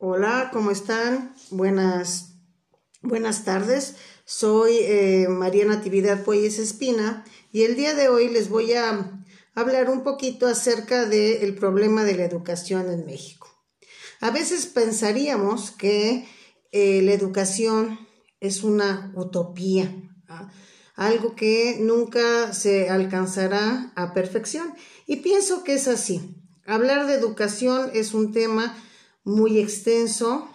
Hola, ¿cómo están? Buenas, buenas tardes. Soy eh, María Natividad Puelles Espina y el día de hoy les voy a hablar un poquito acerca del problema de la educación en México. A veces pensaríamos que eh, la educación es una utopía, algo que nunca se alcanzará a perfección. Y pienso que es así. Hablar de educación es un tema muy extenso,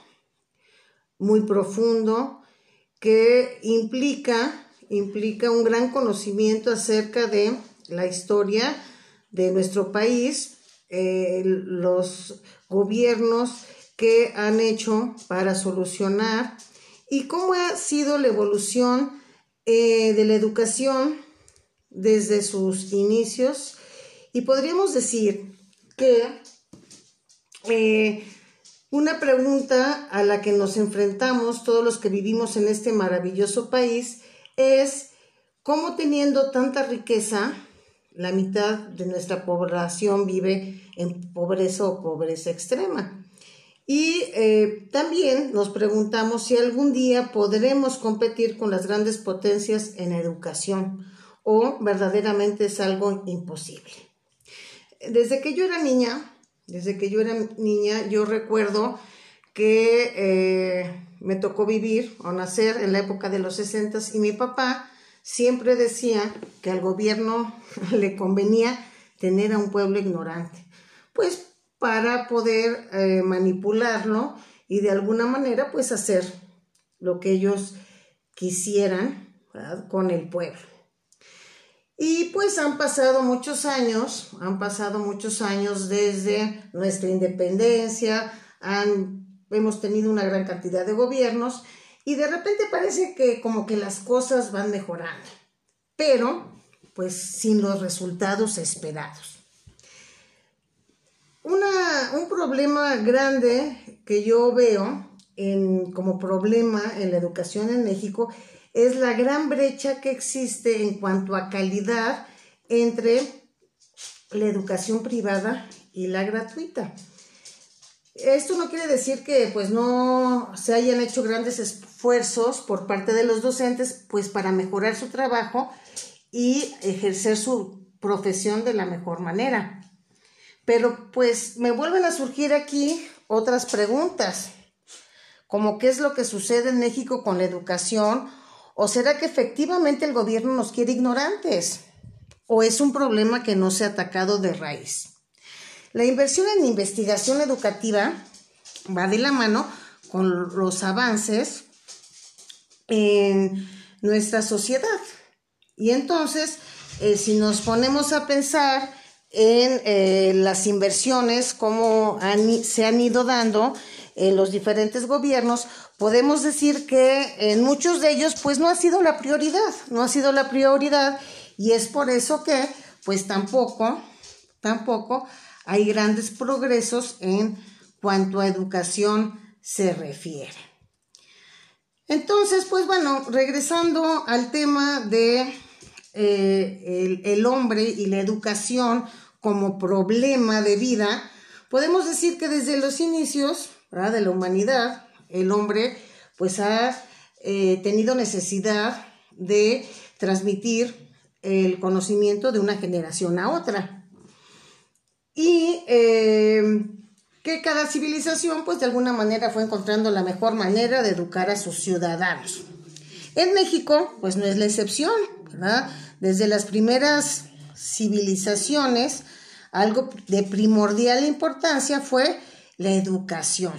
muy profundo, que implica, implica un gran conocimiento acerca de la historia de nuestro país, eh, los gobiernos que han hecho para solucionar y cómo ha sido la evolución eh, de la educación desde sus inicios. Y podríamos decir que eh, una pregunta a la que nos enfrentamos todos los que vivimos en este maravilloso país es cómo teniendo tanta riqueza, la mitad de nuestra población vive en pobreza o pobreza extrema. Y eh, también nos preguntamos si algún día podremos competir con las grandes potencias en educación o verdaderamente es algo imposible. Desde que yo era niña, desde que yo era niña, yo recuerdo que eh, me tocó vivir o nacer en la época de los 60 y mi papá siempre decía que al gobierno le convenía tener a un pueblo ignorante, pues para poder eh, manipularlo y de alguna manera pues hacer lo que ellos quisieran con el pueblo. Y pues han pasado muchos años, han pasado muchos años desde nuestra independencia, hemos tenido una gran cantidad de gobiernos y de repente parece que como que las cosas van mejorando, pero pues sin los resultados esperados. un problema grande que yo veo como problema en la educación en México es la gran brecha que existe en cuanto a calidad entre la educación privada y la gratuita. Esto no quiere decir que pues no se hayan hecho grandes esfuerzos por parte de los docentes pues para mejorar su trabajo y ejercer su profesión de la mejor manera. Pero pues me vuelven a surgir aquí otras preguntas, como qué es lo que sucede en México con la educación ¿O será que efectivamente el gobierno nos quiere ignorantes? ¿O es un problema que no se ha atacado de raíz? La inversión en investigación educativa va de la mano con los avances en nuestra sociedad. Y entonces, eh, si nos ponemos a pensar en eh, las inversiones, cómo se han ido dando en los diferentes gobiernos, podemos decir que en muchos de ellos pues no ha sido la prioridad, no ha sido la prioridad y es por eso que pues tampoco, tampoco hay grandes progresos en cuanto a educación se refiere. Entonces, pues bueno, regresando al tema de eh, el hombre y la educación como problema de vida, podemos decir que desde los inicios de la humanidad, el hombre pues ha eh, tenido necesidad de transmitir el conocimiento de una generación a otra. Y eh, que cada civilización pues de alguna manera fue encontrando la mejor manera de educar a sus ciudadanos. En México pues no es la excepción. Desde las primeras civilizaciones, algo de primordial importancia fue la educación.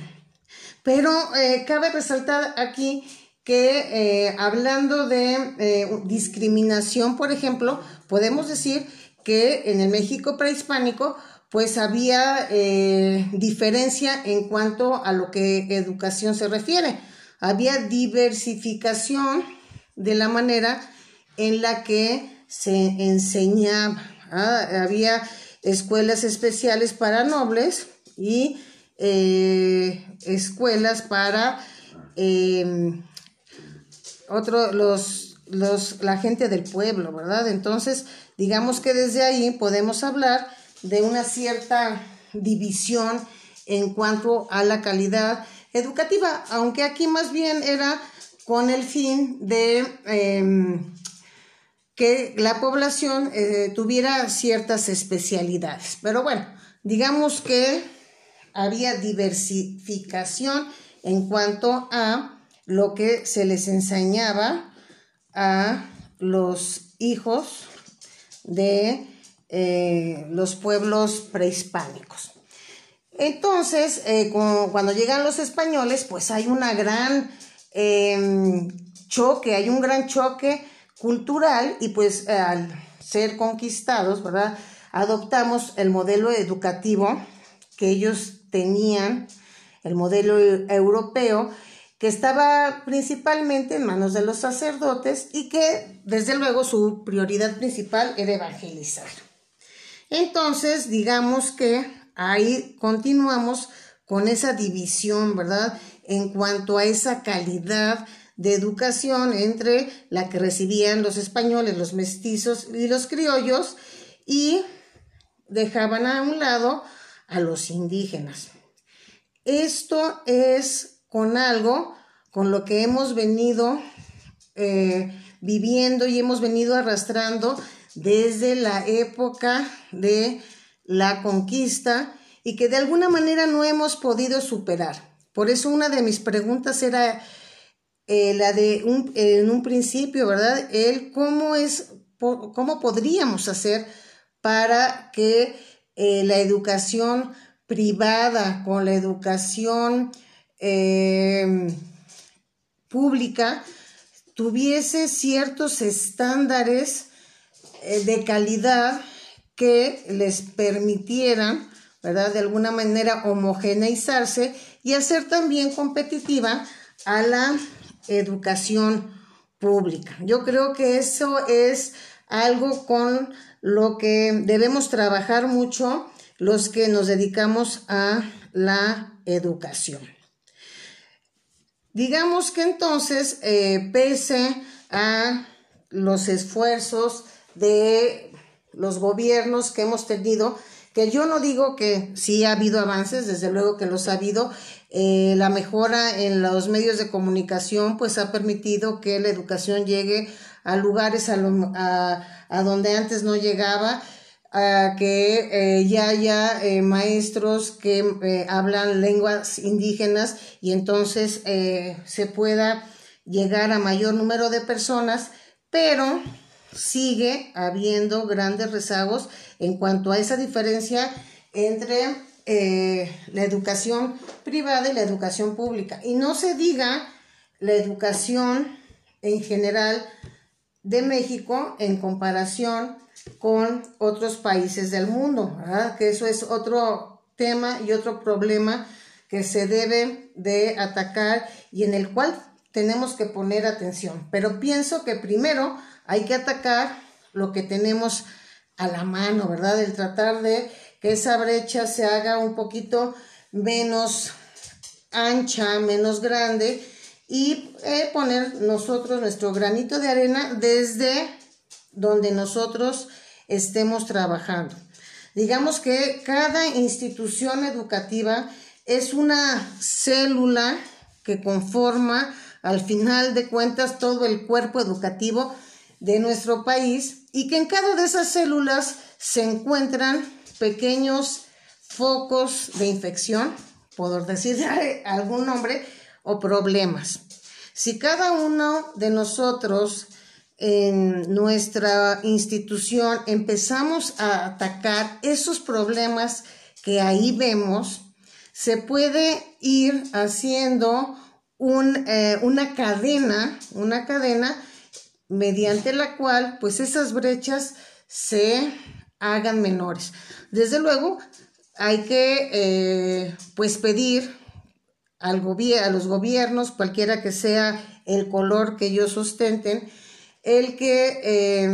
Pero eh, cabe resaltar aquí que eh, hablando de eh, discriminación, por ejemplo, podemos decir que en el México prehispánico pues había diferencia en cuanto a lo que educación se refiere. Había diversificación de la manera en la que se enseñaba. Había escuelas especiales para nobles y eh, escuelas para em, los, los, la gente del pueblo, ¿verdad? Entonces, digamos que desde ahí podemos hablar de una cierta división en cuanto a la calidad educativa, aunque aquí más bien era con el fin de em, que la población eh, tuviera ciertas especialidades. Pero bueno, digamos que había diversificación en cuanto a lo que se les enseñaba a los hijos de eh, los pueblos prehispánicos. Entonces, eh, cuando llegan los españoles, pues hay una gran em, choque, hay un gran choque cultural y pues al ser conquistados, ¿verdad? Adoptamos el modelo educativo que ellos tenían, el modelo europeo, que estaba principalmente en manos de los sacerdotes y que desde luego su prioridad principal era evangelizar. Entonces, digamos que ahí continuamos con esa división, ¿verdad? En cuanto a esa calidad de educación entre la que recibían los españoles, los mestizos y los criollos y dejaban a un lado a los indígenas. Esto es con algo con lo que hemos venido eh, viviendo y hemos venido arrastrando desde la época de la conquista y que de alguna manera no hemos podido superar. Por eso una de mis preguntas era eh, la de en un principio, ¿verdad? El cómo es, cómo podríamos hacer para que eh, la educación privada con la educación eh, pública tuviese ciertos estándares de calidad que les permitieran, ¿verdad? De alguna manera homogeneizarse y hacer también competitiva a la educación pública. Yo creo que eso es algo con lo que debemos trabajar mucho los que nos dedicamos a la educación. Digamos que entonces, eh, pese a los esfuerzos de los gobiernos que hemos tenido, que yo no digo que sí ha habido avances, desde luego que los ha habido, eh, la mejora en los medios de comunicación pues ha permitido que la educación llegue a lugares a, donde antes no llegaba, a que eh, ya haya eh, maestros que hablan lenguas indígenas y entonces se pueda llegar a mayor número de personas, pero sigue habiendo grandes rezagos en cuanto a esa diferencia entre eh, la educación privada y la educación pública. Y no se diga la educación en general de México en comparación con otros países del mundo, que eso es otro tema y otro problema que se debe de atacar y en el cual tenemos que poner atención. Pero pienso que primero hay que atacar lo que tenemos a la mano, ¿verdad? El tratar de que esa brecha se haga un poquito menos ancha, menos grande y eh, poner nosotros nuestro granito de arena desde donde nosotros estemos trabajando. Digamos que cada institución educativa es una célula que conforma al final de cuentas todo el cuerpo educativo de nuestro país y que en cada de esas células se encuentran pequeños focos de infección, por decir algún nombre, o problemas. Si cada uno de nosotros en nuestra institución empezamos a atacar esos problemas que ahí vemos, se puede ir haciendo eh, una cadena, una cadena mediante la cual pues esas brechas se hagan menores. Desde luego, hay que eh, pues pedir al a los gobiernos, cualquiera que sea el color que ellos sustenten, el que eh,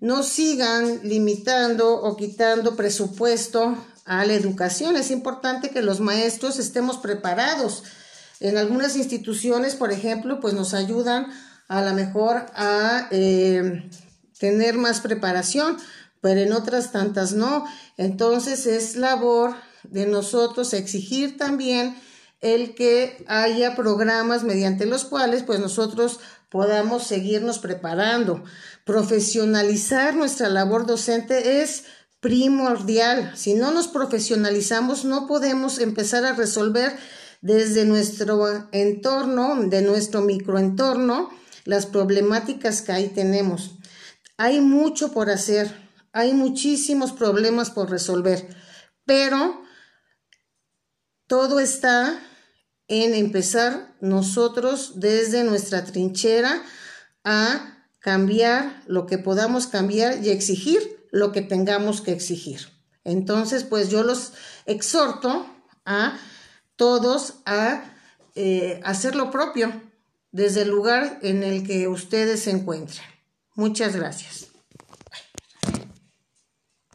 no sigan limitando o quitando presupuesto a la educación. Es importante que los maestros estemos preparados. En algunas instituciones, por ejemplo, pues nos ayudan a lo mejor a eh, tener más preparación, pero en otras tantas no. Entonces es labor de nosotros exigir también el que haya programas mediante los cuales pues nosotros podamos seguirnos preparando. Profesionalizar nuestra labor docente es primordial. Si no nos profesionalizamos, no podemos empezar a resolver desde nuestro entorno, de nuestro microentorno, las problemáticas que ahí tenemos. Hay mucho por hacer, hay muchísimos problemas por resolver, pero todo está en empezar nosotros desde nuestra trinchera a cambiar lo que podamos cambiar y exigir lo que tengamos que exigir. Entonces, pues yo los exhorto a todos a eh, hacer lo propio desde el lugar en el que ustedes se encuentren. Muchas gracias.